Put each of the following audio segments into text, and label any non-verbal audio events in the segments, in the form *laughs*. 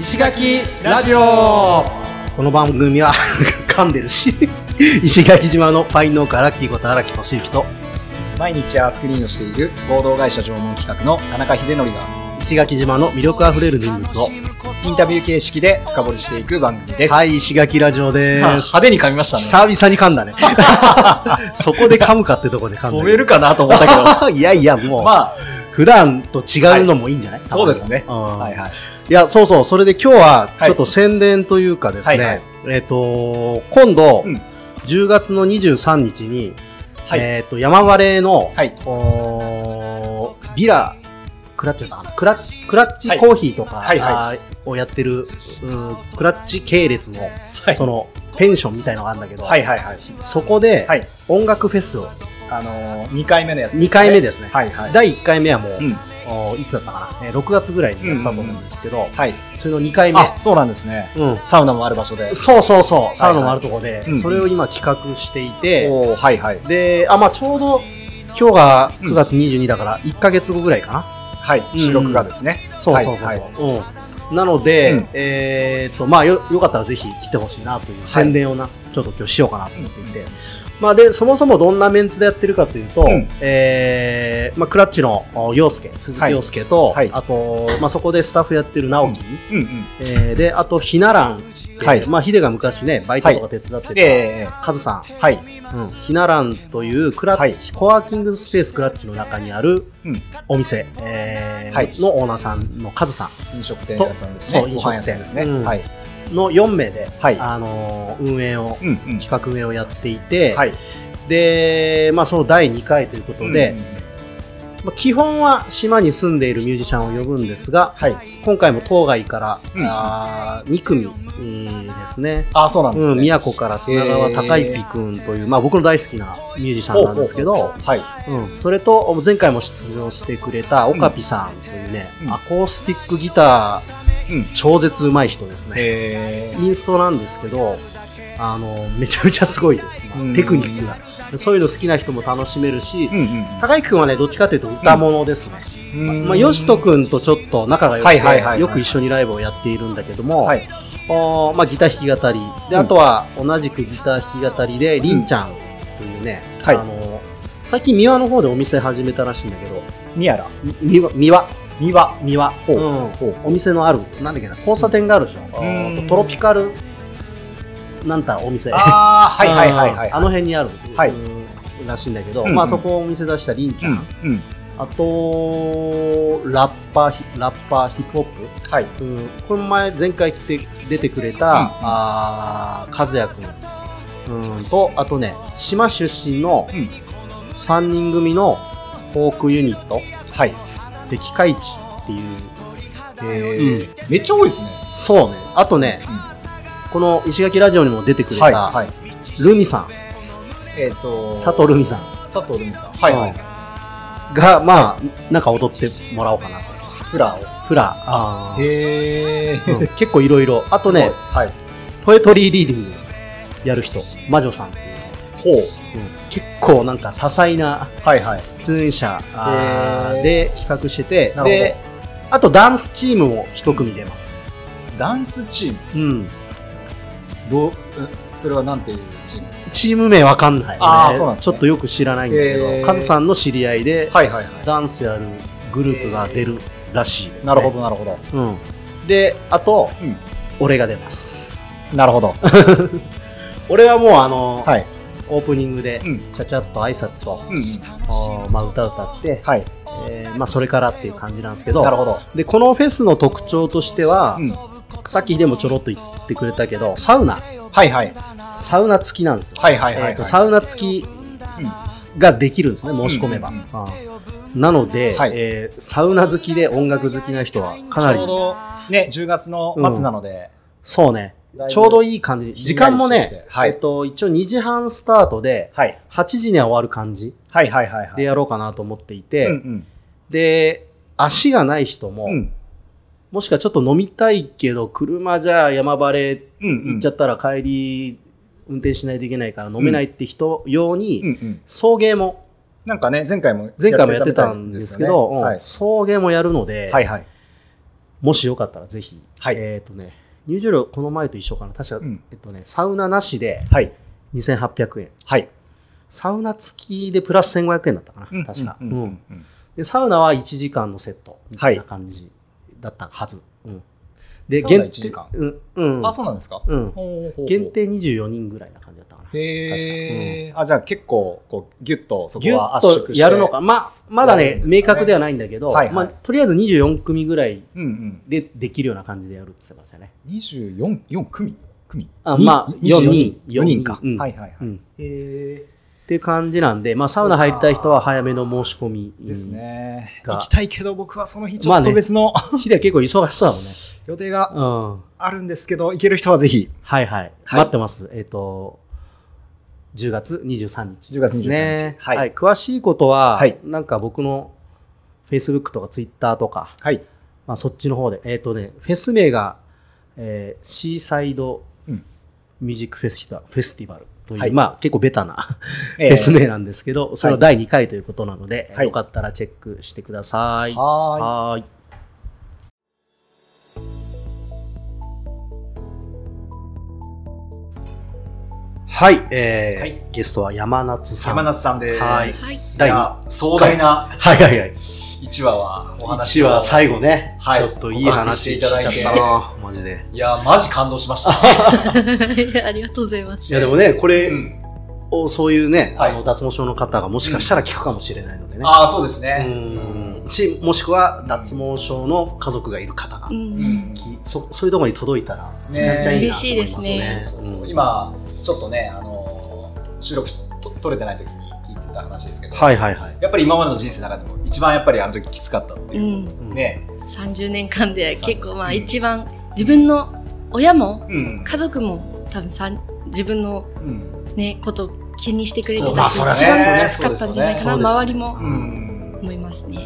石垣ラジオ。この番組は噛んでるし。*laughs* 石垣島のパイン農家ラッキーこと荒木俊之と。毎日アースクリーンをしている合同会社縄文企画の田中秀則が。石垣島の魅力あふれる人物を。インタビュー形式で深掘りしていく番組です。はい石垣ラジオです。派手に噛みましたね。久々に噛んだね。*laughs* そこで噛むかってとこで噛んだ止めるかなと思ったけど。*laughs* いやいやもう、ま普段と違うのもいいんじゃない、あ、そうですね。うん。はいはい。いや、そうそう、それで今日ははいちょっと宣伝というかですね、はいはいえっ、と、今度、うん10月の23日に、はいえっ、と、山割れの、はい。おービラ、クラッチかな？クラッチ、クラッチコーヒーとか、はいをやってる、うんクラッチ系列の、はい。その、ペンションみたいのがあるんだけど、はいはいはい。そこで、はい。音楽フェスを、あのー、2回目のやつですね。2回目ですね。はいはい。第1回目はもう、うん。おいつだったかな、えー6月ぐらいにやったと思うんですけど、はい。それの2回目。あ、そうなんですね。うんサウナもある場所で。そうそうそう、サウナもあるところで、うんそれを今企画していて、おーはいはい。で、あ、まあちょうど今日が9月22だから1ヶ月後ぐらいかな。はい。収録がですね。そうそうそうそう。はいはいうん。なので、うんえっ、と、まあよ、よかったらぜひ来てほしいなという宣伝をな、ちょっと今日しようかなと思っていて。まあで、そもそもどんなメンツでやってるかというと、うん。えーまあクラッチのお陽介、鈴木陽介と、はい。あと、まあそこでスタッフやってる直樹、うん。うん。えーで、あと、ひならんはい。まあヒデが昔ね、バイトとか手伝ってた、ええカズさん、はい。うん、ひならんというクラッチ、コワーキングスペースクラッチの中にあるうん。お店、えーはい。のオーナーさんのカズさ飲食店屋さんですね。そうご飯屋さんですね。飲食店うん。はい。んの4名で、はいあのー運営を、うんうん。企画運営をやっていて、はい。で、まあその第2回ということで、うんまあ、基本は島に住んでいるミュージシャンを呼ぶんですが、はい。今回も当該から、うんあ2組、えーですね。あ、そうなんですうん、ね。宮古から砂川隆之くんという、まあ僕の大好きなミュージシャンなんですけど、はい。うん、それと前回も出場してくれたオカピさんというね、うんアコースティックギター、うん超絶うまい人ですね。えインストなんですけど、あの、めちゃめちゃすごいです。まあうんテクニックが。そういうの好きな人も楽しめるし、うんうん高之くんはね、どっちかというと歌物ですね。うん。まあ、よしとくんとちょっと仲が良くはいはいはいはいて、よく一緒にライブをやっているんだけども、はい。おーまあ、ギター弾き語り。で、うんあとは同じくギター弾き語りで、りんちゃんというね、はいあの、最近三輪の方でお店始めたらしいんだけど、宮良。み三輪、三輪、三輪。ほううんほうお店のある、なんだっけな、交差点があるでしょ。トロピカル、なんたらお店。ああ、はいはいはいはい。あの辺にある、はいうんらしいんだけど、うんうんまあそこお店出したりんちゃん、うん。うん。あと、ラッパーヒ、ラッパーヒップホップ、はい。うん、この前、前回来て、出てくれた、うんあー和也くん、うん、と、あとね、島出身のうん3人組のフォークユニット、はい。で、機械値っていう、えーめっちゃ多いですね。そうね、あとね、この石垣ラジオにも出てくれた、はい。はい。ルミさん、えっと、佐藤ルミさん佐藤留美さん。はいはい。が、まあ、なんか踊ってもらおうかなと。フラーを。フラ、あーへえ。うん結構いろいろ。あとね、はい。ポエトリーリーディングやる人、魔女さんっていう。ほう。結構なんか多彩なはいはい。出演者で企画しててなるほどであとダンスチームも一組出ます、ダンスチーム？うん、どう、それはなんていうチーム？チーム名わかんない、あーそうなんねちょっとよく知らないんだけど、カズさんの知り合いではいはいはダンスやるグループが出るらしいです、い。ね、なるほどなるほど。うん、であと、うん俺が出ますなるほど。*laughs* *laughs* 俺はもうあの、はい。オープニングでうんちゃちゃっと挨拶と、うんまあ、歌歌って、はい。えーまあ、それからっていう感じなんですけどなるほど。でこのフェスの特徴としては、うん。さっきでもちょろっと言ってくれたけど、サウナ、はいはい。サウナ付きなんですよ。はいはいはいはい。えーとサウナ付きができるんですね、申し込めば。うんうんああなので、はいえーサウナ好きで音楽好きな人はかなりちょう、どね、10月の末なので、そうねだい、ぶちょうどいい感じ。時間もねはいえっと、一応2時半スタートで、はい。8時には終わる感じはいはいはいはい。でやろうかなと思っていて、うんうん。で、足がない人も、うん。もしくはちょっと飲みたいけど、車じゃ山バレ。行っちゃったら帰り運転しないといけないから飲めないって人用に。送迎も、なんかね、前回も前回もやってたんですけど。送迎もやるので、はいはい。もしよかったらぜひ、はいえっ、とね、入場料この前と一緒かな。確か、うんえっとね、サウナなしではい。2800円。はい。サウナ付きでプラス1500円だったかな。確か、うんで。サウナは1時間のセットみたいな感じだったはず。うん。で、限1時間うん。うん。あ、そうなんですか？うん。ほうほうほう限定24人ぐらいな感じだったかな。へえ、あ、じゃあ結構、こう、ギュッとそこは圧縮して。とやるのか。まあ、まだね明確ではないんだけど、はいはいまあ、とりあえず24組ぐらいうんうん。でできるような感じでやるって言ってましたね。24、4組？組？あまあに24 4人4人か。うんはいはいはい。うん。へえ。っていう感じなんで、まあ、サウナ入りたい人は早めの申し込み。ですね。が行きたいけど僕はその日ちょっまあねと別のうん。ヒデは結構忙しそうだもんね。*laughs* 予定がうん。あるんですけど、行ける人はぜひ。はいはい。はい待ってます。えっ、と、10月23日、10月23日ね。はいはい。詳しいことは、はいなんか僕の Facebook とか Twitter とか、はい。まあ、そっちの方で、えっ、とね、フェス名が、えーシーサイドうんミュージックフェスティバル、フェスティバルという、はいまあ結構ベタなえフェス名なんですけど、それの第2回ということなので、はいよかったらチェックしてください。はーい。はーい。はい、えーはいゲストは山夏さん。山夏さんです。はいいや壮大なはいはいはい。1話はお話1話最後ね、はい。ちょっといい話していたな、マジで。いや、マジ感動しました。*laughs* ありがとうございます。いやでもね、これうん。をそういうね、はい。あの脱毛症の方がもしかしたら聞くかもしれないのでね。ああ、そうですうね。ん。し、もしくは脱毛症の家族がいる方がう、うん。そそういうところに届いたら、ね。絶対いいなと思います嬉しいですね。今、ちょっとね、あのー収録と撮れてない時に聞いてた話ですけど、はいはいはい。やっぱり今までの人生の中でも一番やっぱりあの時きつかったってういう。ん。ね。30年間で結構まあうん一番自分の親もうん。家族も多分さん自分のうん。ね、ことを気にしてくれてたし、まあ一番きつかったんじゃないかな、周りもうん。思いますね。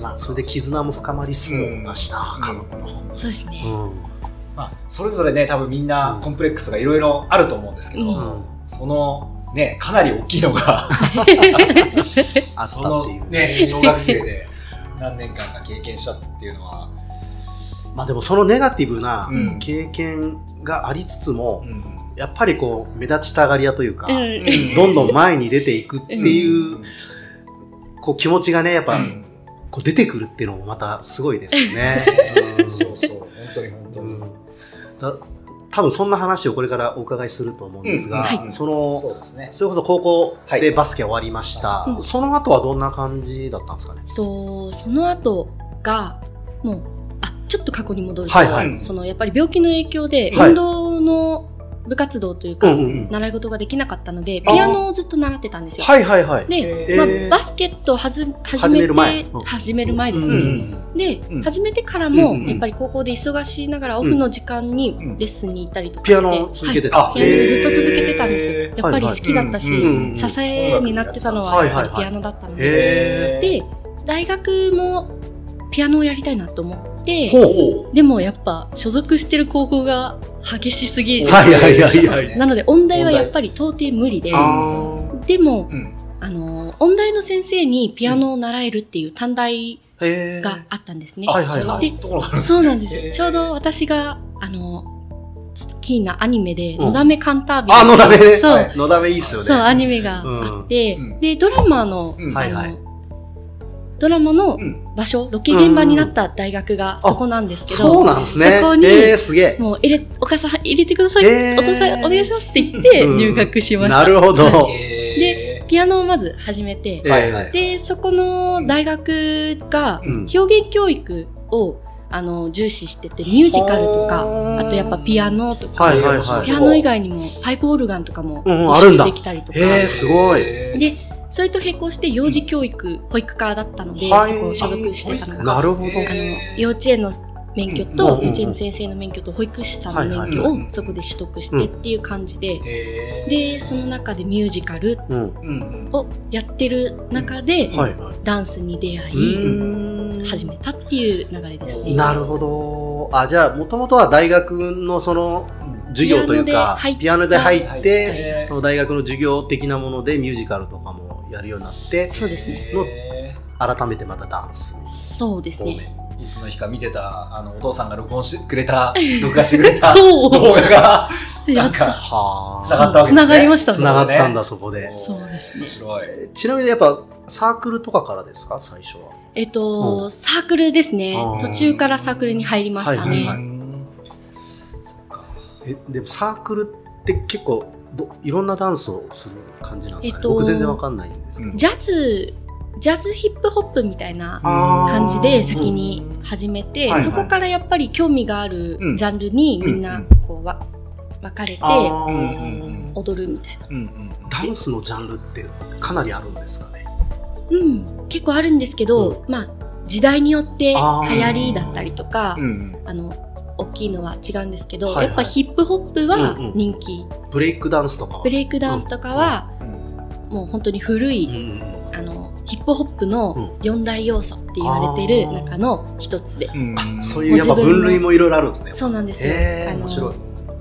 まあ、それで絆も深まりそうだしな、うん家族の。そうですね。うん。まあ、それぞれね、多分みんなコンプレックスがいろいろあると思うんですけど、その、ね、かなり大きいのが、*laughs* あっそのたっていう。ね、小学生で何年間か経験したっていうのは、まあでもそのネガティブなうん経験がありつつも、うんやっぱりこう、目立ちたがり屋というか、うんどんどん前に出ていくっていう、こう気持ちがね、やっぱ、うんこう出てくるっていうのもまたすごいですよね。う *laughs* んそうそう、本当に本当に。多分そんな話をこれからお伺いすると思うんですが、そのそうですね。それこそ高校はい。でバスケ終わりました、はいその後はどんな感じだったんですかね？とその後がもうあちょっと過去に戻ると、はいはい。そのやっぱり病気の影響ではい。運動の部活動というか、うんうん習い事ができなかったのでピアノをずっと習ってたんですよ。はいはいはい。で、えー。まあ、バスケットをはず始始めめて始める前ですね。うんで、うん。始めてからも、うんうんやっぱり高校で忙しいながらオフの時間にうん。レッスンに行ったりとかして、ピアノを続けてた、はい、ピアノをずっと続けてたんですやっぱり好きだったし、はいはい。うん支えになってたのはやっぱりピアノだったので、へで、大学もピアノをやりたいなと思って、ほう。おでもやっぱ所属してる高校が激しすぎる。はいはいはいはい。なので音大はやっぱり到底無理で、あでも、うん。あの、音大の先生にピアノを習えるっていう短大があったんですね。でそうなんですちょうど私が、あの、好きなアニメで、うん。のだめカンタービレあのだめね。そう、はい。のだめいいっすよね。そう、アニメがあって、うん。で、ドラマの、あの、ドラマのうん場所、ロケ現場になった大学がそこなんですけど、そうなんですね。そこにえー、すげえ。もう入れ、お母さん入れてください、へー。お父さんお願いしますって言ってうん。入学しました。なるほど、はへー。ピアノをまず始めて、えー。で、そこの大学がうん。表現教育をあの重視してて、ミュージカルとか、あとやっぱピアノとか、はいはいはい。ピアノ以外にもパイプオルガンとかもうんうん一あるんだ。緒にできたりとか、へーすごい。で、それと並行して幼児教育、保育科だったので、はい。そこを所属してたのが、なるほど。あの幼稚園の免許と、うんうんうん。幼稚園の先生の免許と保育士さんの免許をそこで取得してっていう感じで、で、その中でミュージカルをやってる中で、ダンスに出会うい、始めたっていう流れですね。なるほど。あ、じゃあ、もともとは大学のその、授業というか、ピピアノで入っ入て、ってその大学の授業的なものでミュージカルとかもやるようになって、そうですね。改めてまたダンスそうですね。いつの日か見てた、あの、お父さんが録音してくれた、*laughs* 録画してくれたそう動画が、*laughs* やった。なんか、は繋がったわけですね。繋がりましたつながったんだ、そそこで。そうですね面白い。ちなみにやっぱサークルとかからですか？最初は。えっと、サークルですね。途中からサークルに入りましたはいはいね。はいそっか。え、でもサークルって結構ど、いろんなダンスをする感じなんですかね？えっと僕全然わかんないんですけど。ジャズ、ジャズヒップホップみたいな感じで先に始めて、はいはいそこからやっぱり興味があるうんジャンルにみんうなんこうわ分かれて踊るみたいな。うんうん。ダンスのジャンルってかなりあるんですかね？うん、結構あるんですけど、まあ時代によって流行りだったりとか、うんうん。あの、大きいのは違うんですけど、はいはいやっぱヒップホップはうんうん人気。ブレイクダンスとかは？ブレイクダンスとかは、もう本当に古い、うんうんあの、ヒップホップの四大要素って言われてる中の一つで。うんうんそういうやっぱ分類もいろいろあるんですね。そうなんですよ。へーあの面白い。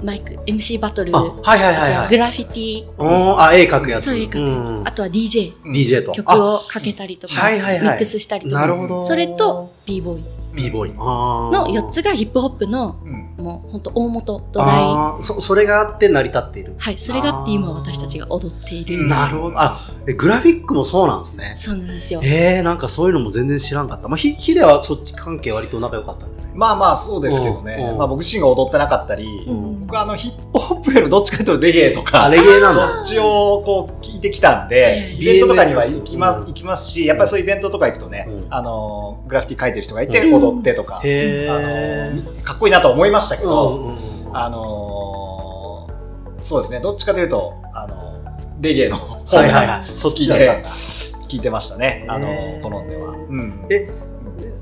マイク、MC バトル、あ、はいはいはいはい。グラフィティ、おーあ、絵描くやつ。そういう描くやつ、うんあとは DJ、DJ と。曲をかけたりとか、はいはいはいミックスしたりとか、なるほど。それと b ボーイ b ボー。イのの4つがヒップホップのうん。もう本当大元土台そそれがあって成り立っている。はいそれがあって今私たちが踊っている。うんなるほど。あ、えグラフィックもそうなんですね。そうなんですよ。えー、なんかそういうのも全然知らんかった。まあ、ひ、ヒデはそっち関係割と仲良かったまあまあそうですけどね。うん。まあ僕自身が踊ってなかったり、うん。僕はあのヒップホップよりどっちかというとレゲエとあ、か、レゲエな。そっちをこう聞いてきたんはいで、イベントとかには行きます、うん。行きますし、やっぱりそういうイベントとか行くとね、うん。あの、グラフィティ描いてる人がいてうん踊ってとか、へあー。の、かっこいいなと思いましたけうんど、うんうんあのそうですね、どっちかというと、あの、レゲエの方はいはいはい。がそっ好きで。聞いてましたね、あの好んでは。うんえ、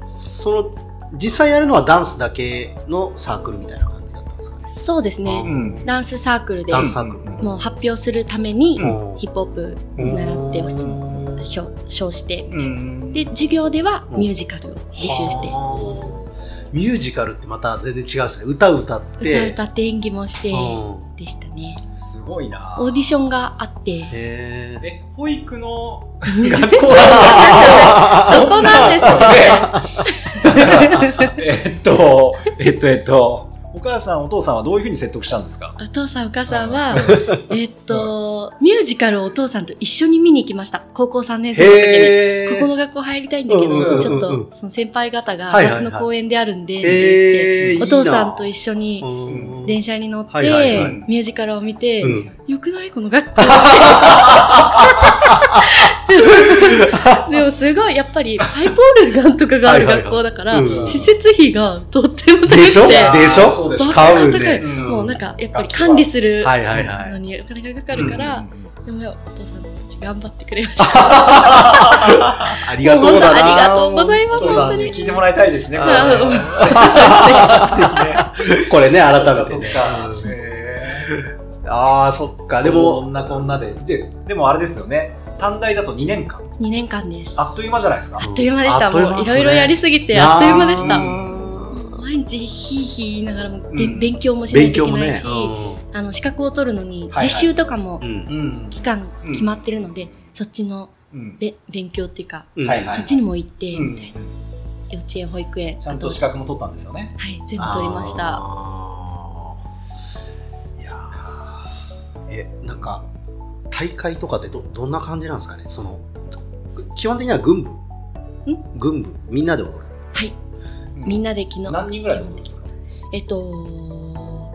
その、実際やるのはダンスだけのサークルみたいな感じだったんですかね？そうですねうんダンスサークルでもう発表するためにうんヒップホップ習ってほしい表彰してうん。で授業ではミュージカルを履修して。はあ。ミュージカルってまた全然違うんですね。歌歌って。歌歌って演技もしてうん。でしたね。すごいな。オーディションがあって。え、保育の *laughs* 学学校そこなんですよね。*laughs* えっと、えっと、えっと、お母さん、お父さんはどういうふうに説得したんですか？お父さんお母さんは、*laughs* えっと、ミュージカルをお父さんと一緒に見に行きました。高校3年生の時に。ここの学校入りたいんだけど、うんうんうんうん。ちょっと、その先輩方が夏の公演であるんで、お父さんと一緒にうん。電車に乗って、はいはいはい。ミュージカルを見て、うんよくない？この学校。*laughs* でもすごい、やっぱり、パイプオルガンとかがある学校だから、施設費がとっても高くて。でしょ？でしょ？そうでしょバ買うカ高い。ね。うんもうなんか、やっぱり管理するのにお金がかかるから、うんでもお父さんたち頑張ってくれました。*laughs* ありがとうありがとうございます。お父さん本当に。に聞いてもらいたいですね。これあ *laughs* ーこれね、改めてね。ああ、そっーか。でそも、んなこんなで。ででもあれですよね。短大だと2年間。2年間です。あっという間じゃないですか。あっという間でした。う間もういろいろやりすぎてあっという間でした。うん毎日ヒーヒー言いながらも、べうん勉強もしない勉強もねといけないし、。あの資格を取るのに実習とかもうんうん期間決まってるので、そっちのうんべ勉強っていうか、そっちにも行って、うんみたいな。幼稚園、保育園、ちゃんとあ資格も取ったんですよね。はい、全部取りました。え、なんか、大会とかでど、どんな感じなんですかね？その、基本的には軍部？軍部？みんなで踊る？はい、みんなで昨日。何人ぐらいのことですか？えっと、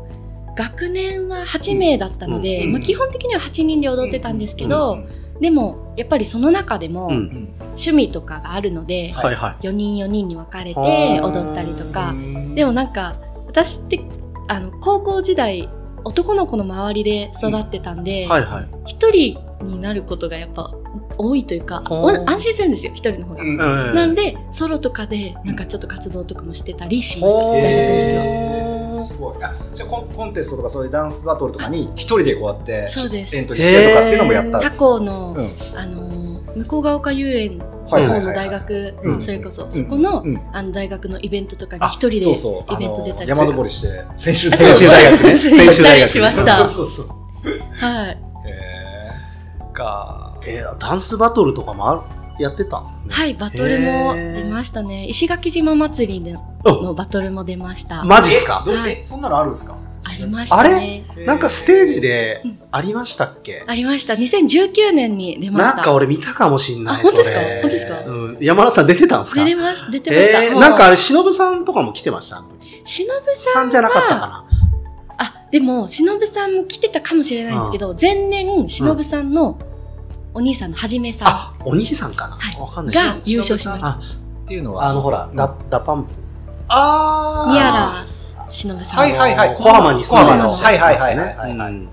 学年は8名だったので、うん。まあ、基本的には8人で踊ってたんですけど、うん。でもやっぱりその中でも趣味とかがあるので、はいはい。4人4人に分かれあてー踊ったりとか、うんでもなんか私ってあの高校時代男の子の周りで育ってたんではいはい。一、人になることがやっぱ多いというか安心するんですよ一人の方が。うんうんなんでソロとかでなんかちょっと活動とかもしてたりしました、大学の時は。すごい。あじゃあコンコンテストとかそういうダンスバトルとかに一人でこうやってそうですエントリーしてとかっていうのもやった。他校の、うんあのー向ヶ丘遊園のはいはいはいはい。方の大学、うん。それこそそこの,、うん。あの大学のイベントとかにあ一人でイそうそう。ベント出たり山登りして先週あ大学専修大学ね。そう専修大学しましたそうそうそう。はい。へえ、そっか。えーダンスバトルとかもあるやってたんですね。はい、バトルも出ましたね。石垣島祭りのバトルも出ました。マジっすか？はい。えそんなのあるんですか？ありましたね。なんかステージでうん。ありましたっけ、ありました。2019年に出ました。なんか俺見たかもしんない。あ本当ですか？本当ですか？うん。山田さん出てたんですか？出てます、出てました。えー、なんかあれ、忍さんとかも来てました？あの時。しのぶさんさんじゃなかったかな？あ、でも、しのぶさんも来てたかもしれないんですけど、前年、しのぶさんのお兄さんのはじめさん。あ、お兄さんかな、はい。わかんない。が優勝しました。あっていうのはあのほら、 DA PUMP。あー。宮良しのぶさん。はいはいはい小浜に住んでる小浜のはいはいはいはいはいはいうん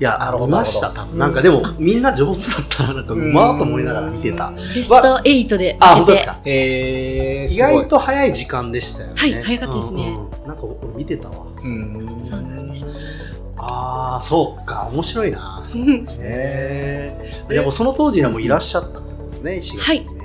いや、見ました、多分。なんかでもあ、みんな上手だったら、なんか、うまーと思いながら見てた。ベスト8であ、本当出て。ですか？えー、意外と早い時間でしたよね。はい早かったですねなんか俺見てたわ。うんそうなんです。ああ、そうか、面白いな。そうですね。でもその当時にはもういらっしゃったってことですね、石垣にね。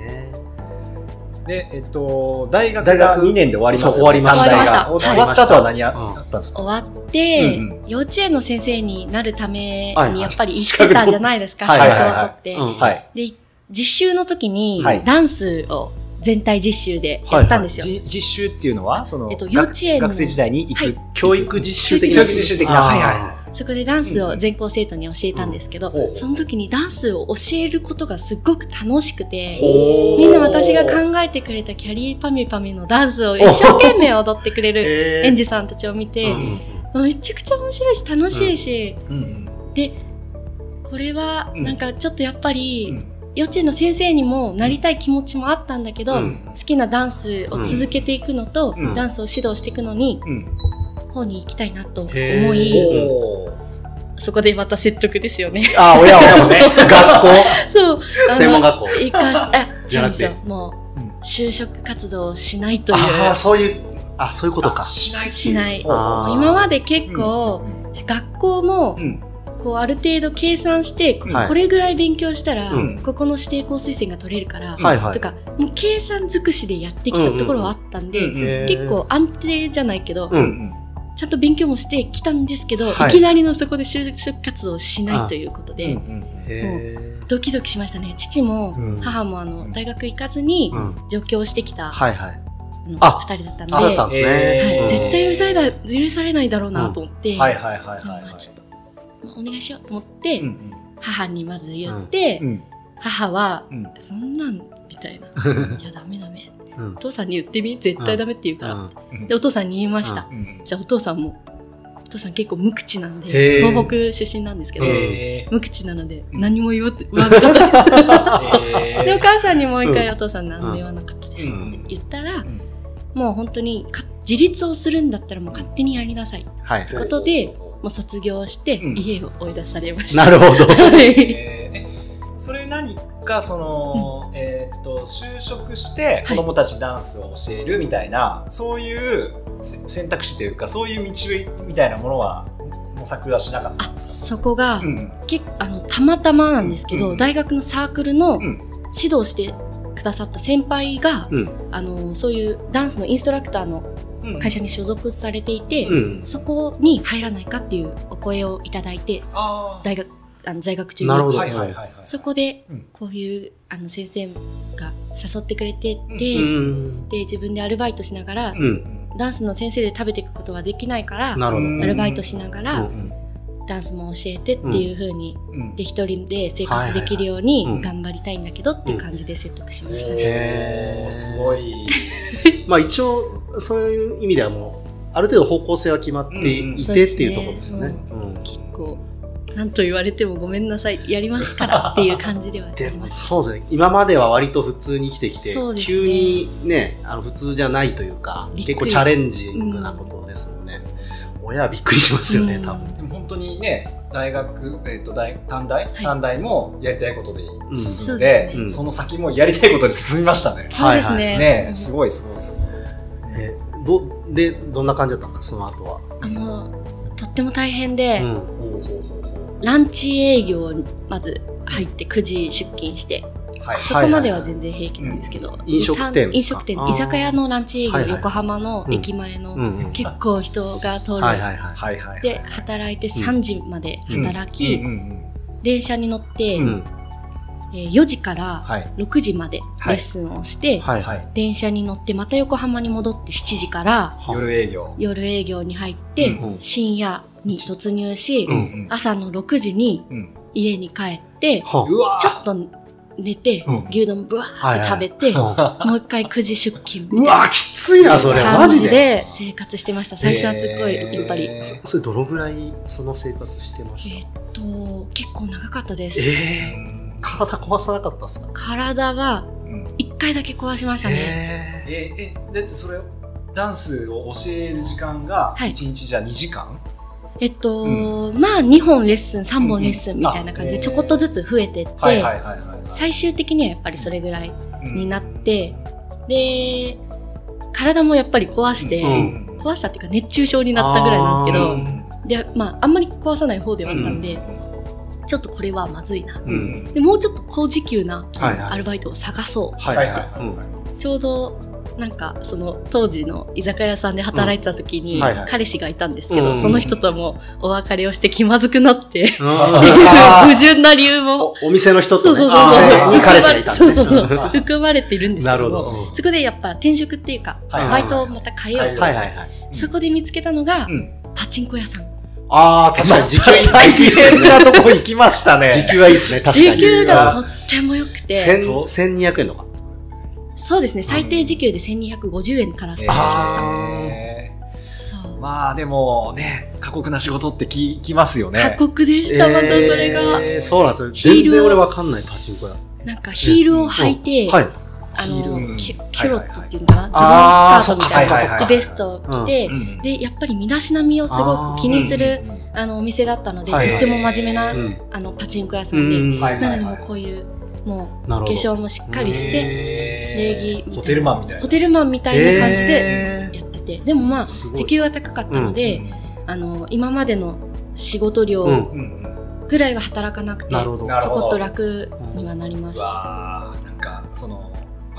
で、えっと、大学大が学2年で終わります。そう終わりました。終わりました。終わった後は何やったんですか？終わって、うん幼稚園の先生になるためはいにやっぱり生きてたじゃないですか、はい資はいはい。格を取って。うんはい。で、実習の時にはい。ダンスを全体実習でやったんですよ。じ実習っていうのは、その、えっと幼稚園の学生時代に行く。はい。教育実習的な。教育実習的なはいはいそこでダンスを全校生徒に教えたんですけど、うん。その時にダンスを教えることがすっごく楽しくて、みんな私が考えてくれたキャリーパミュパミュのダンスを一生懸命踊ってくれる園児さんたちを見て、うん。めちゃくちゃ面白いし楽しいし、うん。で、これはうん。なんかちょっとやっぱり、うん。幼稚園の先生にもなりたい気持ちもあったんだけど、うん。好きなダンスを続けていくのと、うん。ダンスを指導していくのに、うん。方に行きたいなと思い、そこでまた説得ですよね。*laughs* あー、親親もね、学校、*laughs* そう。あの専門学校。生かし、あ、*laughs* じゃなくて。もう、うん就職活動をしないという。ああ、そういう、あ、そういうことか。しないしない今まで結構、学校もう、ん。こう、ある程度計算して、これぐらい勉強したら、うんここの指定校推薦が取れるから。とか、もう計算尽くしでやってきたところはあったんで、結構安定じゃないけど。ちゃんと勉強もしてきたんですけど、はい。い、きなりのそこで就職活動をしないということで、へドキドキしましたね。父もうん。母もあの大学行かずに上京してきたはいはい。のあ二人だったんで、ね。えーはい、絶対許されない許されないだろうなと思って、はいはいはいはいまはい。あちょっとまあお願いしようと思って、うん母にまず言って、うん。母は、うん。そんなんみたいな。*laughs* いや、ダメダメ。うんお父さんに言ってみ絶対ダメって言うから。うんで、お父さんに言いました。うんじゃあお父さんも、お父さん結構無口なんへで、ー東北出身なんですけど、え無口なのでうん何も言わ言わなかったです。ーで、お母さんにもう一回うんお父さん何も言わなかったです。うん言ったら、んもう本当にか自立をするんだったらもう勝手にやりなさい。はいということで、もう卒業してうん家を追い出されました。なるほど。*laughs* それ何かその、えーっと就職して子供たちにダンスを教えるみたいな、そういうせ選択肢というかそういう道みたいなものは模索はしなかったあんですか？そこが、うん。結あのたまたまなんですけど、うん大学のサークルのうん。指導してくださった先輩が、うん。あのそういうダンスのインストラクターのうん。会社に所属されていて、うん。そこに入らないかっていうお声をいただいて大学あの在学中に。なるほど。はいはいはいはい。そこでうん。こういうあの先生が誘ってくれてうん。て、うん。で自分でアルバイトしながら、うん。ダンスの先生で食べていくことはできないからなるほど。うん。アルバイトしながら、うん。ダンスも教えてっていう風に、うん。で一人で生活できるように頑張りたいんだけどっていう感じで説得しましたね。すごい。*laughs* まあ一応、そういう意味ではもう、ある程度方向性は決まっていてっていうところですよね。うん。結構何と言われてもごめんなさいやりますからっていう感じではあ *laughs* でも。そうですね。今までは割と普通に生きてきて、ね急にね、あの普通じゃないというか、結構チャレンジングなことですよね。親はびっくりしますよね、うん多分。でも本当にね大学、えー、と大短大、い短大もやりたいことで進んそうでで、すねうんその先もやりたいことで進みましたね。そうですね。はいはいねすごいすごいです。えどで、どんな感じだったんですか、その後は。あのとっても大変で、うんランチ営業にまず入って9時出勤して、うはい。そこまでは全然平気なんですけど、飲食店飲食店居酒屋のランチ営業、はいはい横浜の駅前の、うん。うん結構人が通る、はいはいはい。はいはいはい。で働いて3時まで働き、うん。うん電車に乗って、うん。えー4時からはい。6時までレッスンをして、はい。はい。電車に乗ってまた横浜に戻って7時から夜営業。夜営業に入って、うん。深夜に突入し、うん。うん朝の6時にうん。家に帰って、はうわ。ちょっと寝て、うん。牛丼ブワーって食べて、はもう一回9時出勤みうたいなわ、きついな、それ。マジで。で生活してました。最初はすっごい、やっぱり、えそそれどのぐらいその生活してましーっと、結構長かったです。たええ体壊さなかったっすか？体はうん。一回だけ壊しましたね。ええ、え、だってそれ、ダンスを教える時間が、はい。1日じゃ2時間？えっと、うまあ2本レッスン、3本レッスンみたいな感じでうん。ちょこっとずつ増えてって。最終的にはやっぱりそれぐらいうんになって、で、体もやっぱり壊して、うん。壊したっていうか熱中症になったぐらいなんですけあど、ー。で、まああんまり壊さない方ではあったんで、ちょっとこれはまずいな。うん。でもうちょっと高時給なアルバイトを探そう。はい。ちょうどなんかその当時の居酒屋さんで働いてた時にうん。はいはい。彼氏がいたんですけど、うん。その人ともお別れをして気まずくなって、*laughs* 不純な理由も。おお店の人とね、そうそうそうに彼氏がいたんだ。ねそうそうそう。含まれてるんですけどなるほど。うんそこでやっぱ転職っていうか、はいバイトをまた変えようと、はいはいはい。そこで見つけたのが、うん。パチンコ屋さん。ああ、確かに。時給大変ね。なとこ行きましたね。時給はいいですね、確かに。時給がとっても良くて。千1200円とか。そうですね。最低時給で1250円からスタートしました、まあでもね、過酷な仕事って聞きますよね。過酷でした、またそれが、えーそうなんですよ。ヒールを全然俺わかんないパチンコ屋。なんかヒールを履いて、はい。あのキュキュロットっていうのかな、ズボンスカートみたいな。ベストを着て、うん。でやっぱり身だしなみをすごく気にするあのお店だったので、はいとっても真面目な、うん。あのパチンコ屋さんで、なのでもうこういうもう。化粧もしっかりして、礼儀。ホテルマンみたいな。ホテルマンみたいな感じでやってて、でもまあ時給は高かったので、あの今までの仕事量うん。うんうんぐらいは働かなくて、ちょこっと楽にはなりまうした。わーなんかその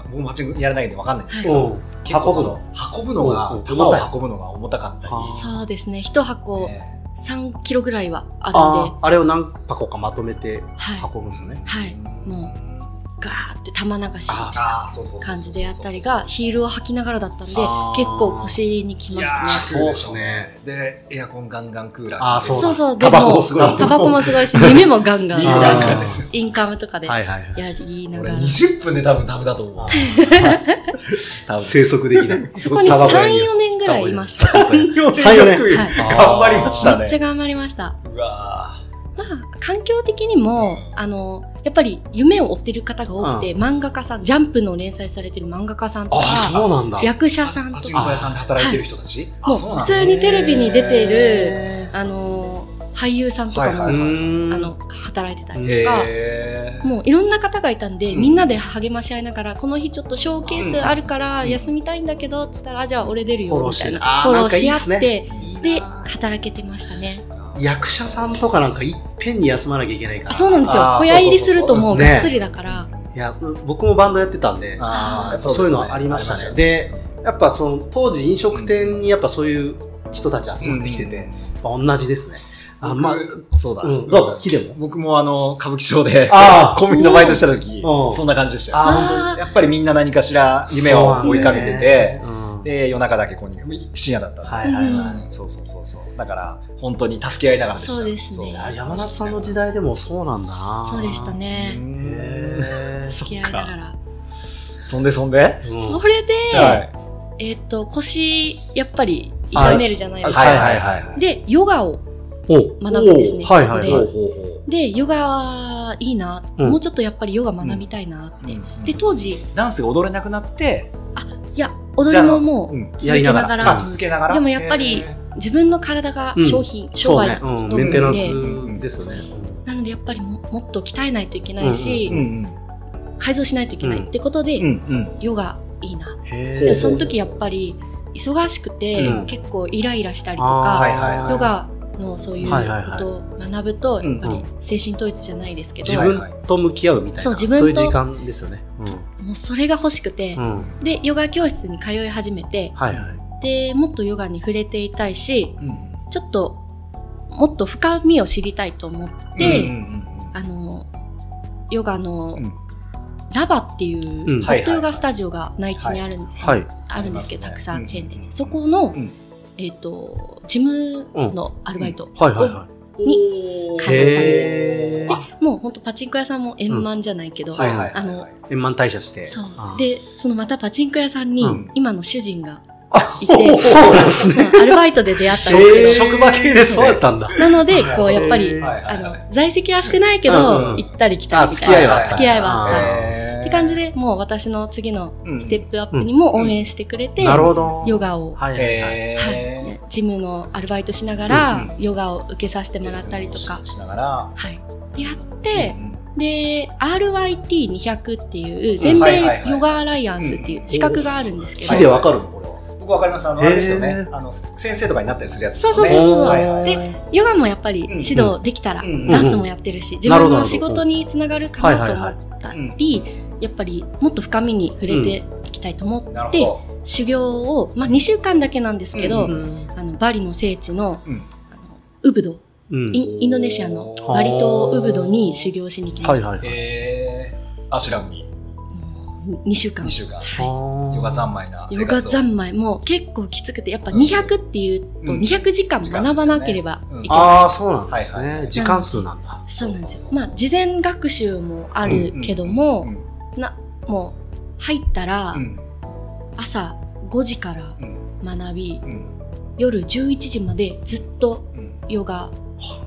僕もやらないんでわかんないんですけど、うん。結構その運ぶの。がうん球を運ぶのが重たかったり、はそうですね。一箱ね。3キロぐらいはあるんで、あれを何箱かまとめてはい、運ぶんですね。はい、もガーって玉流し感じでやったりがヒールを履きながらだったんで結構腰にきましたね。そうでしょそううね。でエアコンガンガンクーラー。あーそうだ。そうそうでタバコももすごい。タバコもすごいし耳もガンガン。インカムとかで。やりな俺がら。20分で多分ダメだと思う。多分生息できない。そこに砂漠屋に34年ぐらいいました。3、4 34 4年はい。頑張りましたね。めっちゃ頑張りました。うわまあ環境的にもあのやっぱり夢を追ってる方が多くて、漫画家さんジャンプの連載されてる漫画家さんとか。役者さんパとかチンコ屋さんで働いてる人たち？もうそう普通にテレビに出てるへあの俳優さんとかも、はいはいあの働いてたりとか、もういろんな方がいたんで、うん。みんなで励まし合いながらこの日ちょっとショーケースあるから休みたいんだけどっつったらあじゃあ俺出るよみたいな。フォローし合ってねで働けてましたね役者さんとかなんかいっぺんに休まなきゃいけないから。あそうなんですよ。小屋入りするともうがっつりだから、いや、僕もバンドやってたんで、そういうのありましたね。で、やっぱその当時飲食店にやっぱそういう人たち集まってきてて、やっぱ同じですね。あまあ、僕そうだ、うん、どう？ぞ、木でも？僕もあの歌舞伎町であー。*laughs* コンビニのバイトした時うん。そんな感じでしたよ。やっぱりみんな何かしら夢を追いかけててうんで夜中だけここに深夜だったんで。はいはいはい。うん。そうそうそうそう。だから本当に助け合いながらでした。そうですね。いや山夏さんの時代でもそうなんだ。なそうでしたね。*laughs* 付き合いながら。そんでそんで？うん。それで、はい。えっと腰やっぱり痛めるじゃないですか、はい。はいはいはいでヨガをお。学ぶんですねそこではい。ほうほうほう。でヨガいいな、うん。もうちょっとやっぱりヨガ学びたいなって、うん。で当時ダンスが踊れなくなって。あいや踊りももう続けながら。やりながら。あ続けながら。でもやっぱりへ自分の体が商品、商売だ、と思うメンテナンスで。すよね。なのでやっぱりももっと鍛えないといけないし、改造しないといけないうん。ってことで、ヨガいいな。その時やっぱり忙しくて、うん。結構イライラしたりとか、ヨガのそういうことを学ぶとうんやっぱり精神統一じゃないですけど、自分と向き合うみたいな、そう自分という時間ですよね。もうそれが欲しくて、うん。うん。でヨガ教室に通い始めてはいはい。でもっとヨガに触れていたいしうん。ちょっともっと深みを知りたいと思って、うんうんあのヨガのうん。ラバっていう、うん。ホットヨガスタジオが内地にある,、はい。あるんですけど、たくさんチェーンでね、うん。そこの、うんえっ、と、事務のアルバイトはいはいはに通ったんです。よで、もう本当パチンコ屋さんも円満じゃないけど、あのはい円満退社して。そう。で、そのまたパチンコ屋さんに、うん。今の主人があ、いて、そうなんですね。うんアルバイトで出会ったんですけど、職場系でそうだったんだ。なので、こう、やっぱへり、あの、在籍はしてないけうんど、うん。行ったり来たあ、りみたいな。付き合いは。あった。付き合いはあった。って感じで、もう私の次のうん。ステップアップにも応援してくれて、なるほど。ヨガを、はいジムのアルバイトしながら、うんヨガを受けさせてもらったりとか、しながら。はい。でやってう、んで、RYT200 っていう、うん。全米ヨガアライアンスっていう資格があるんですけど、火でわかるの？これは。僕わかります。あのあれですよへね。ーあの先生とかになったりするやつですそうよね。そうそうそうはいはいでヨガもやっぱり指導できたら、うんダンスもやってるし、自分の仕事につながるかなと思ったり、やっぱりもっと深みに触れていきたいと思って、修行を、まあ、2週間だけなんですけど、うんあのバリの聖地の,、うん。あのウブドうん。インインドネシアのバリ島ウブドに修行しに来ました、はいはいはい。えー。アシュラムに2週間。2週間。はヨガ三昧な生ヨガ三昧。もう結構きつくてやっぱうん。200っていうとうん。200時間学ばなければいけない、ああ、そうなんですはいはいね。時間数なんだ。そうなんですよ。まあ事前学習もあるけども、うんなもう入ったらうん。朝5時からうん学びうん。夜11時までずっとうん。ヨガ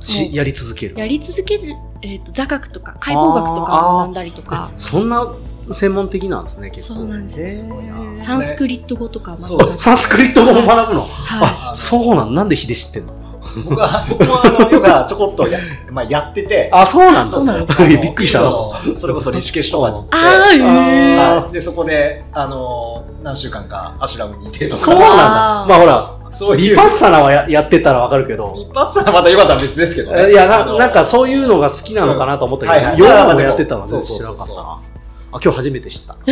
しやり続ける。やり続ける、えー、と座学とか解剖学とかを学んだりとか。そんな専門的なんですね、結構。そうなんですよ。へー。すごいなサンスクリット語とかサンスクリット語も学ぶの？はあ、そうなん。なんでヒデ知ってんの？僕は僕もあのヨガちょこっとや,、まあ、やってて。あ、そうなんだ。*laughs* びっくりした。のそれこそリシュケシュとかに行って。ああはい、でそこであの何週間かアシュラムにいてとか。そうなんだ。まあほら、そういう。リパッサナはややってたらわかるけど、一発はまたヨガとは別ですけどね。いやな、なんかそういうのが好きなのかなと思ったけど、うんはいはい。ヨガもやってたのね、知らそうそうそうなかったな。あ、今日初めて知った。*laughs*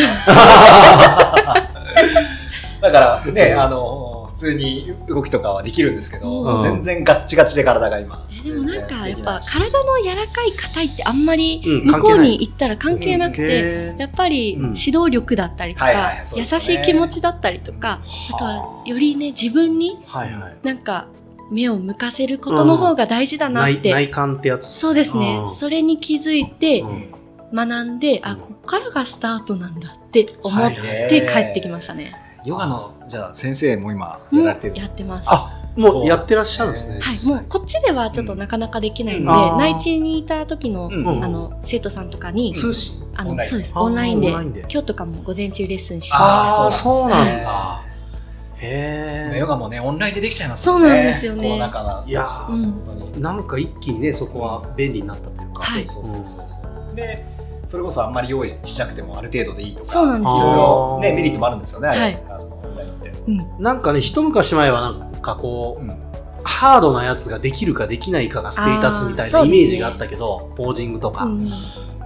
だからね、あの、普通に動きとかはできるんですけど、うん。全然ガッチガチで体が今。えでもなんかやっぱ体の柔らかい硬いってあんまりうん向こうに行ったら関係なくて、やっぱりうん。指導力だったりとか、はいはいそう優しい気持ちだったりとか、あとはよりね自分にはいはい。なんか目を向かせることの方が大事だなって、内内観ってやつ。そうですね、うん。それに気づいてうん学んで、あこっからがスタートなんだって思っはいて帰ってきましたね。ヨガの、じゃあ先生も今やられてるんやってます。あ、もうやってらっしゃるんですね。はい、もうこっちではちょっとなかなかできないので、内地にいた時の、あの生徒さんとかに、通信？あオンライン？のそうです。オンラインで今日とかも午前中レッスンしました。あーそうなんだ。へえ。ヨガもね、オンラインでできちゃいますそうなんですよね。コロナ禍なんですいやなんか一気にね、そこは便利になったというか。はい。そうそうそうそう。で、それこそあんまり用意しなくてもある程度でいいとか、そうなんですいろいよろね、メリットもあるんですよね、あれはい。あのオンラインって。なんかね、一昔前はなんかこう、うん。ハードなやつができるかできないかがステータスみたいなイメージがあったけど、ポージングとか。うん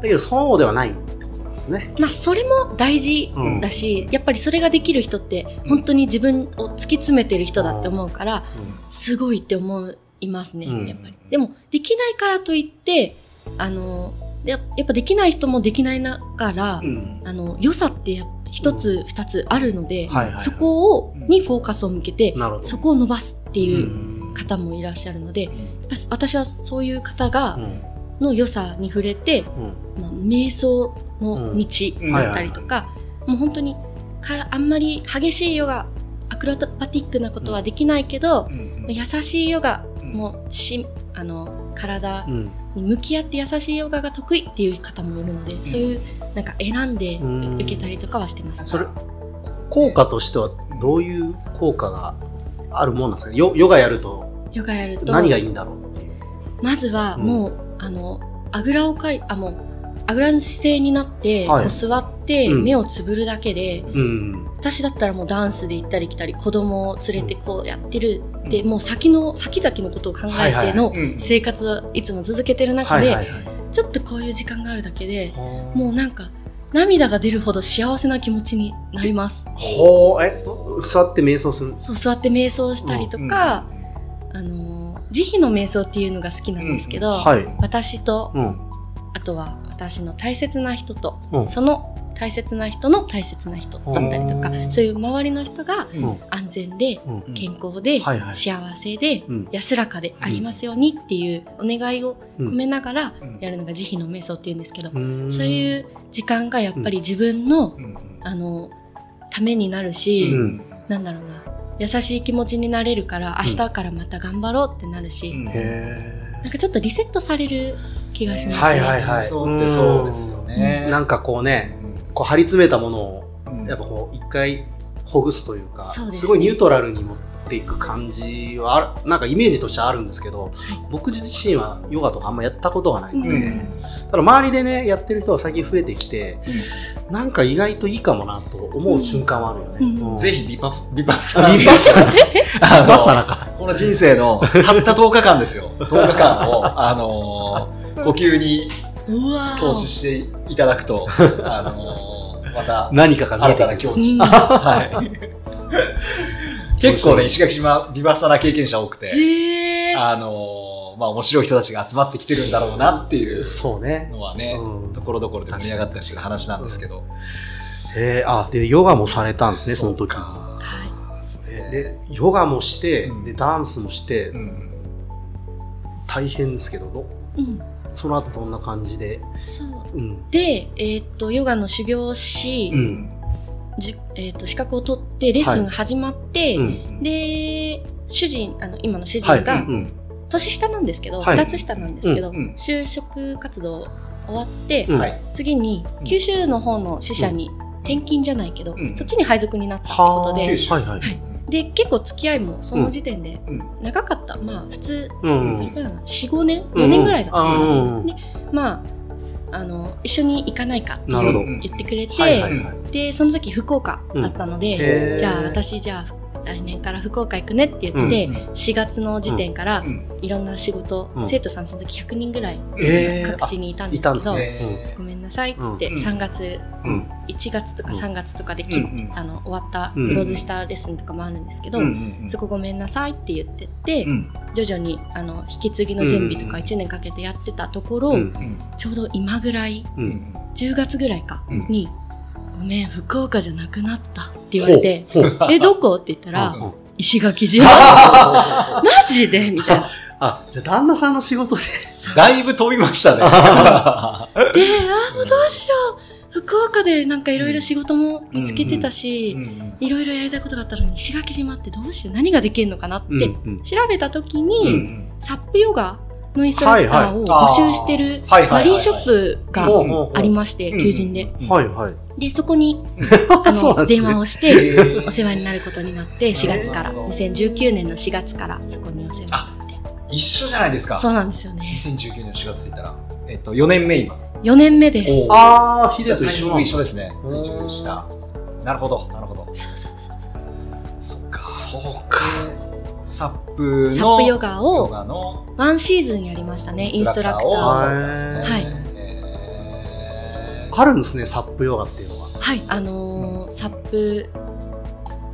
だけどそうではないってことなんですね。まあそれも大事うん。だし、やっぱりそれができる人って本当に自分を突き詰めてる人だって思うから、すごいって思いますね、うん。やっぱり。でも、できないからといって、あの、ややっぱできない人もできないながら、うん。あの、良さってやっぱ一つ、二つあるので、そこを、にフォーカスを向けて。そこを伸ばすってういうん。方もいらっしゃるので、私はそういう方が、うん。の良さに触れて、うん。まあ、瞑想の道だったりとか、もう本当にからあんまり激しいヨガアクロバティックなことはできないけど、うん優しいヨガうん。もしあの体うんに向き合って優しいヨガが得意っていう方もいるので、そういうなんか選んでうん受けたりとかはしてます。それ効果としてはどういう効果があるもんなんですか？ヨヨガやるとヨガやると何がいいんだろうっていう。まずはもう、あのあぐらをかいあもうあぐらの姿勢になって、はいこう座ってうん目をつぶるだけで、うん。私だったらもうダンスで行ったり来たり子供を連れてこうやってるで、もう先の先々のことを考えてのうん生活をいつも続けてる中で。ちょっとこういう時間があるだけでももうなんか涙が出るほど幸せな気持ちになります。ほう、え、座って瞑想する？そう座って瞑想したりとか、あの慈悲の瞑想っていうのが好きなんですけど、はい。私とうん。あとは私の大切な人と、うん。その大切な人の大切な人だったりとか、うん。そういう周りの人がうん。安全でうん。健康で幸せでうん。安らかでありますようにっていうお願いを込めながらうん。やるのが慈悲の瞑想っていうんですけど、うん。そういう時間がやっぱり自分のうん。あのためになるし、うん。なんだろうな優しい気持ちになれるから明日からまた頑張ろうってなるし、うなんかちょっとリセットされる気がしますね。はいはいはい。そうってそうですよね。ーなんかこうねうん。こう張り詰めたものをうん。やっぱこう一回ほぐすというかすね。すごいニュートラルに持っていく感じはあるなんかイメージとしてはあるんですけど僕自身はヨガとかあんまやったことがないので、うん。ただ周りでねやってる人は最近増えてきてなんか意外といいかもなと思う瞬間はあるよね、うん。うん。ぜひビパビパッサナ。*laughs* ビサナ。あのバサナか。この人生のたった10日間ですよ。10日間をあのー呼吸にうわー。投資していただくと *laughs* あのーまた何かが新たな境地、*laughs* 結構ね石垣島ビバッサナ経験者多くてあのーまあ面白い人たちが集まってきてるんだろうなっていうそうね、のはね、うん。ところどころで盛り上がったりする話なんですけど、へー。あでヨガもされたんですねそのう時にでヨガもして、うん。でダンスもして、うん。大変ですけどどうんその後どんな感じで、そう。うん。で、えーっとヨガの修行をし、うん。じえーっと資格を取ってレッスンが始まって、うん。で主人あの今の主はい。人がうん。年下なんですけど、はい。2つ下なんですけど、うんうん。就職活動終わって、次にうん。九州の方の支社に転勤じゃないけど、うん。そっちに配属になったってこはあ。とで九州。はいはい。はいで結構付き合いもその時点でうん。長かった、まあ普通うん。どれくらいなの45年4年ぐらいだったかな、うん。でまああの一緒に行かないかって言ってくれて、はいはいはい。でその時福岡だったので、じゃあ私じゃあ来年から福岡行くねって言って、うん。4月の時点からうん。いろんな仕事、うん。生徒さんその時100人ぐらいえー。各地にいたんですけど、いたんですね。えごめんなさいっつって、うん。3月うん。1月とかうん。3月とかでき、うんうん。あの終わったうん。クローズしたレッスンとかもあるんですけど、うんうんうん。そこごめんなさいって言ってって、うん。徐々にあの引き継ぎの準備とかうん。1年かけてやってたところ、うん。うん。ちょうど今ぐらいうん。10月ぐらいかうん。に「ごめん福岡じゃなくなった」って言われてほうほう「えどこ?」って言ったらうん。うん「石垣島」*laughs* マジで？みたいな。あじゃあ旦那さんの仕事で。だいぶ飛びましたね。で、あーもうどうしよう。福岡でなんかいろいろ仕事も見つけてたし、いろいろやりたいことがあったのに、石垣島ってどうしよう。何ができるのかなって、調べた時うに、ん。サップヨガのインストラクターを募集してるマリンショップがありまして、求人で。はいはいで、そこにあの *laughs* 電話をして、えお世話になることになって、4月から、なるほど2019年の4月からそこにお世話になって。一緒じゃないですか。そうなんですよね。2019年の4月って言ったら、えっと、4年目今。4年目です。おああヒデじゃあタイミングと一緒一緒ですね。うん一緒でした。なるほど、なるほど。そうそうそうそっか。そうかサップのサップヨガをワンシーズンやりましたね、インストラクターを。はい。えーあるんですねサップヨガっていうのは。はい、あのーサップ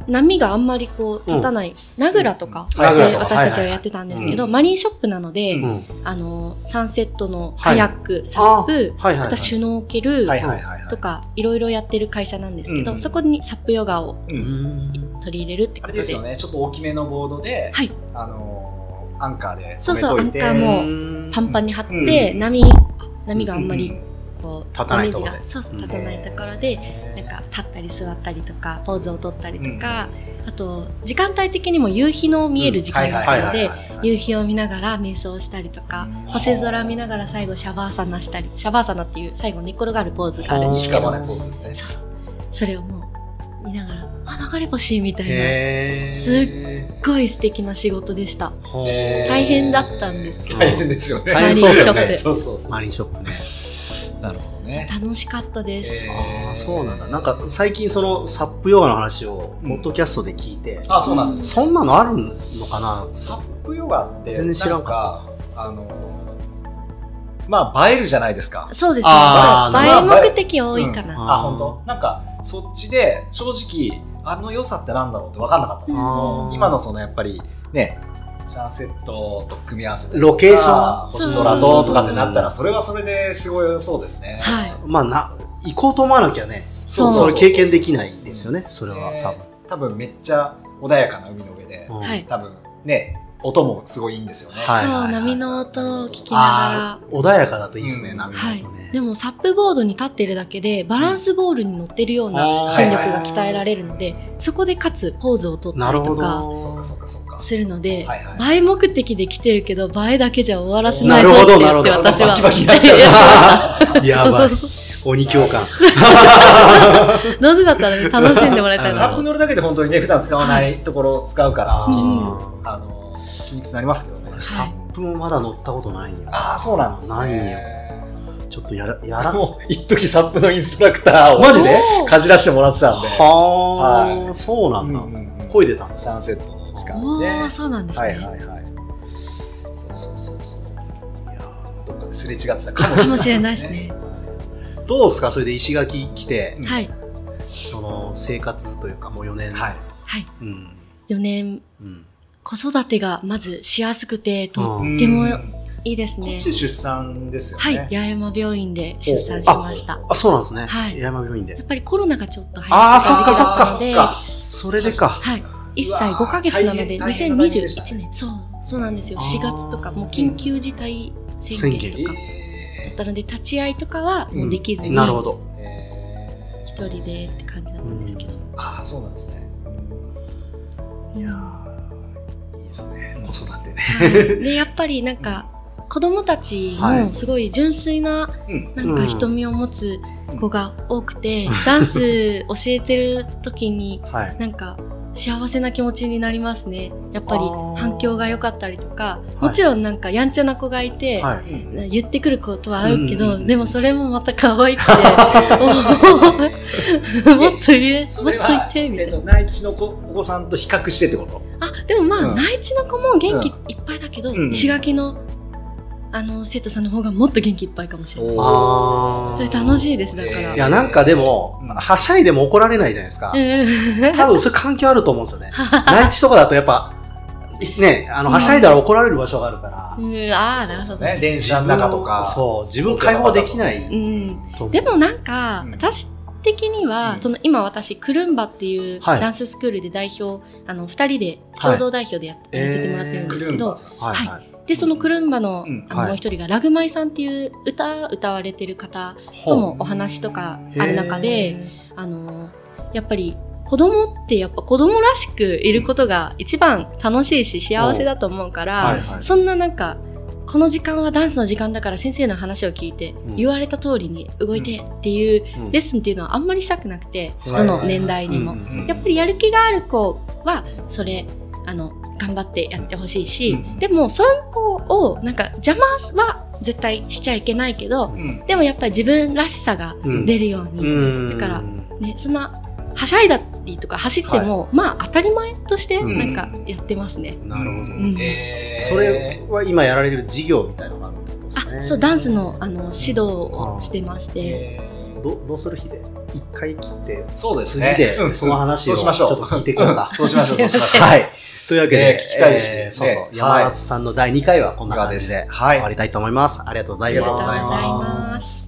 波があんまりこう立たない、ナグラとかで私たちはやってたんですけど、うん。マリンショップなので、あのーサンセットのカヤック、サップ、はいはいはい。あとシュノーケルはいはいはいはい。とかいろいろやってる会社なんですけど、うん。そこにサップヨガを取り入れるってことで。ですよね、ちょっと大きめのボードで、はい。あのーアンカーでそうそう止めといて。アンカーもうん。パンパンに張って、うん。波波があんまりこう、立たないところで。ダメージがそうそう立たないところで、なんか立ったり座ったりとかポーズを取ったりとか、あと時間帯的にも夕日の見える時間があるので夕日を見ながら瞑想したりとか、うん。星空見ながら最後シャバーサナしたりシャバーサナっていう最後寝っ転がるポーズがあるんですけど。近場ねポーズですね。そうそう。それをもう見ながらあ流れ星みたいなすっごい素敵な仕事でした。大変だったんですけど大変ですよね。マリンショップそうそうそう。マリンショップね。なるほどね。楽しかったです、えー。ああそうなんだ。なんか最近そのサップヨガの話をうん。ポッドキャストで聞いて、あ、そうなんです。そんなのあるのかな？サップヨガって、全然知らんなんか、あの、まあ、映えるじゃないですか。そうですね。映え目的多いかな、うん。あ、本当？なんか、そっちで、正直、あの良さってなんだろうって分かんなかったんですけあどー、今のそのやっぱり、ね、サンセットと組み合わせてロケーション？星空ととかってなったらそれはそれですごいそうですね。はい。まあな行こうと思わなきゃねそうそれ経験できないですよねそれは。ね。多分。多分めっちゃ穏やかな海の上で、うん。はい多分ね音もすごいいいんですよね、はいそう波の音を聞きなあー穏やかだといいですねうん波のがらはい。音ねでもサップボードに立ってるだけでバランスボールに乗ってるようあなー筋力が鍛えられるのでそこでかつポーズを取ったりとかどそうかそうかそうかするのではいはい。映え目的で来てるけど映えだけじゃ終わらせないぞなるほってどなるほど。言って私はバキバキになっちゃう。や *laughs* ばいそうそう鬼教官。*laughs* どうせだったらね楽しんでもらいたいサップなと乗るだけで本当にね普段使わないところを使うから、あー筋肉あの筋肉痛になりますけどね。サップもまだ乗ったことないんよああそうなんですね。ないんよ。ちょっとやら *laughs* やらもう一時サップのインストラクターをマジで？かじらしてもらってたんで。はあはそうなんだ。うんうんうん。漕いでたんですサンセットの時間おにねーそうなんですはいねはいはい。そうそうそうそう。いやーどっかですれ違ってたかもしれないですね。どうですか？それで石垣来てうんはい。その生活というかもう4年。はい。はい。うん。4年。うん子育てがまずしやすくてとうんってもうんいいですね。こっち出産ですよね。はい八重山病院で出産しました。あそうなんですね。はい。八重山病院で。やっぱりコロナがちょっと入ああってた時期そっかそっかそっか。それでか。はい。1うわ歳5ヶ月なので、大変大変なタイミングでした2021ね年、そう、そうなんですよ。あー。4月とか、もう緊急事態宣言とかだえったので、立ち会いとかはもうできずに、なるほど。一人でって感じだったんですけど。ーああそうなんですね。いやですね。子育てね。はい。で、*laughs* やっぱりなんか、子供たちはい。もすごい純粋な、うん。なんか瞳を持つ子が多くて、ダンス教えてる時に、*laughs* はい。なんか、幸せな気持ちになりますね。やっぱり反響が良かったりとか、い。もちろんなんかやんちゃな子がいて、言ってくることはあるけど、うんうんうん。でもそれもまた可愛くて、*laughs* もっと言え、もっと言って、みたいな。えっと内地の子お子さんと比較してってこと？あ、でもまあ、うん。内地の子も元気いっぱいだけど、うん。石垣の、あの、生徒さんの方がもっと元気いっぱいかもしれない。あそれ楽しいですだから。いやなんかでもうん。はしゃいでも怒られないじゃないですか。うん多分それ関係あると思うんですよね。*laughs* 内地とかだとやっぱねあのはしゃいだら怒られる場所があるから。うん、ああ、なるほど。ね電車の中とか。そう自分解放できないうん。でもなんか、うん。私的には、うん。その今私、クルンバっていうはい。ダンススクールで代表、あの、二人で共同代表でや,、やらせてもらってるんですけど、はいはい。で、そのクルンバの,、あのもう一人がラグマイさんっていう歌歌われてる方ともお話とかある中で、あの、やっぱり子供ってやっぱ子供らしくいることが一番楽しいし幸せだと思うから、はいはい。そんななんか、この時間はダンスの時間だから先生の話を聞いて、うん。言われた通りに動いてっていううん。レッスンっていうのはあんまりしたくなくて、うんどの年代にも。やっぱりやる気がある子はそれあの頑張ってやってほしいし、うん。でもそういう子をなんか邪魔は絶対しちゃいけないけどうんでもやっぱり自分らしさがうん出るように、うんだからねそんなはしゃいだりとか走っても、まあ当たり前としてうん。なんかやってますね。なるほど。うん。えー。それは今やられる授業みたいなのがあるってことですね。あそうダンスのあの指導をしてまして、えー。どどうする日で？一回切ってそうです次ねうん。でその話をちょっそうしましょう。と聞いていこうか。ん。そうしましょう *laughs* そうしましょう。はい。*laughs* というわけで、ね聞きたいしえーそうそう、ね山松さんの第2回はこんな感じではい。終わりたいと思います。ありがとうございます。ありがとうございます。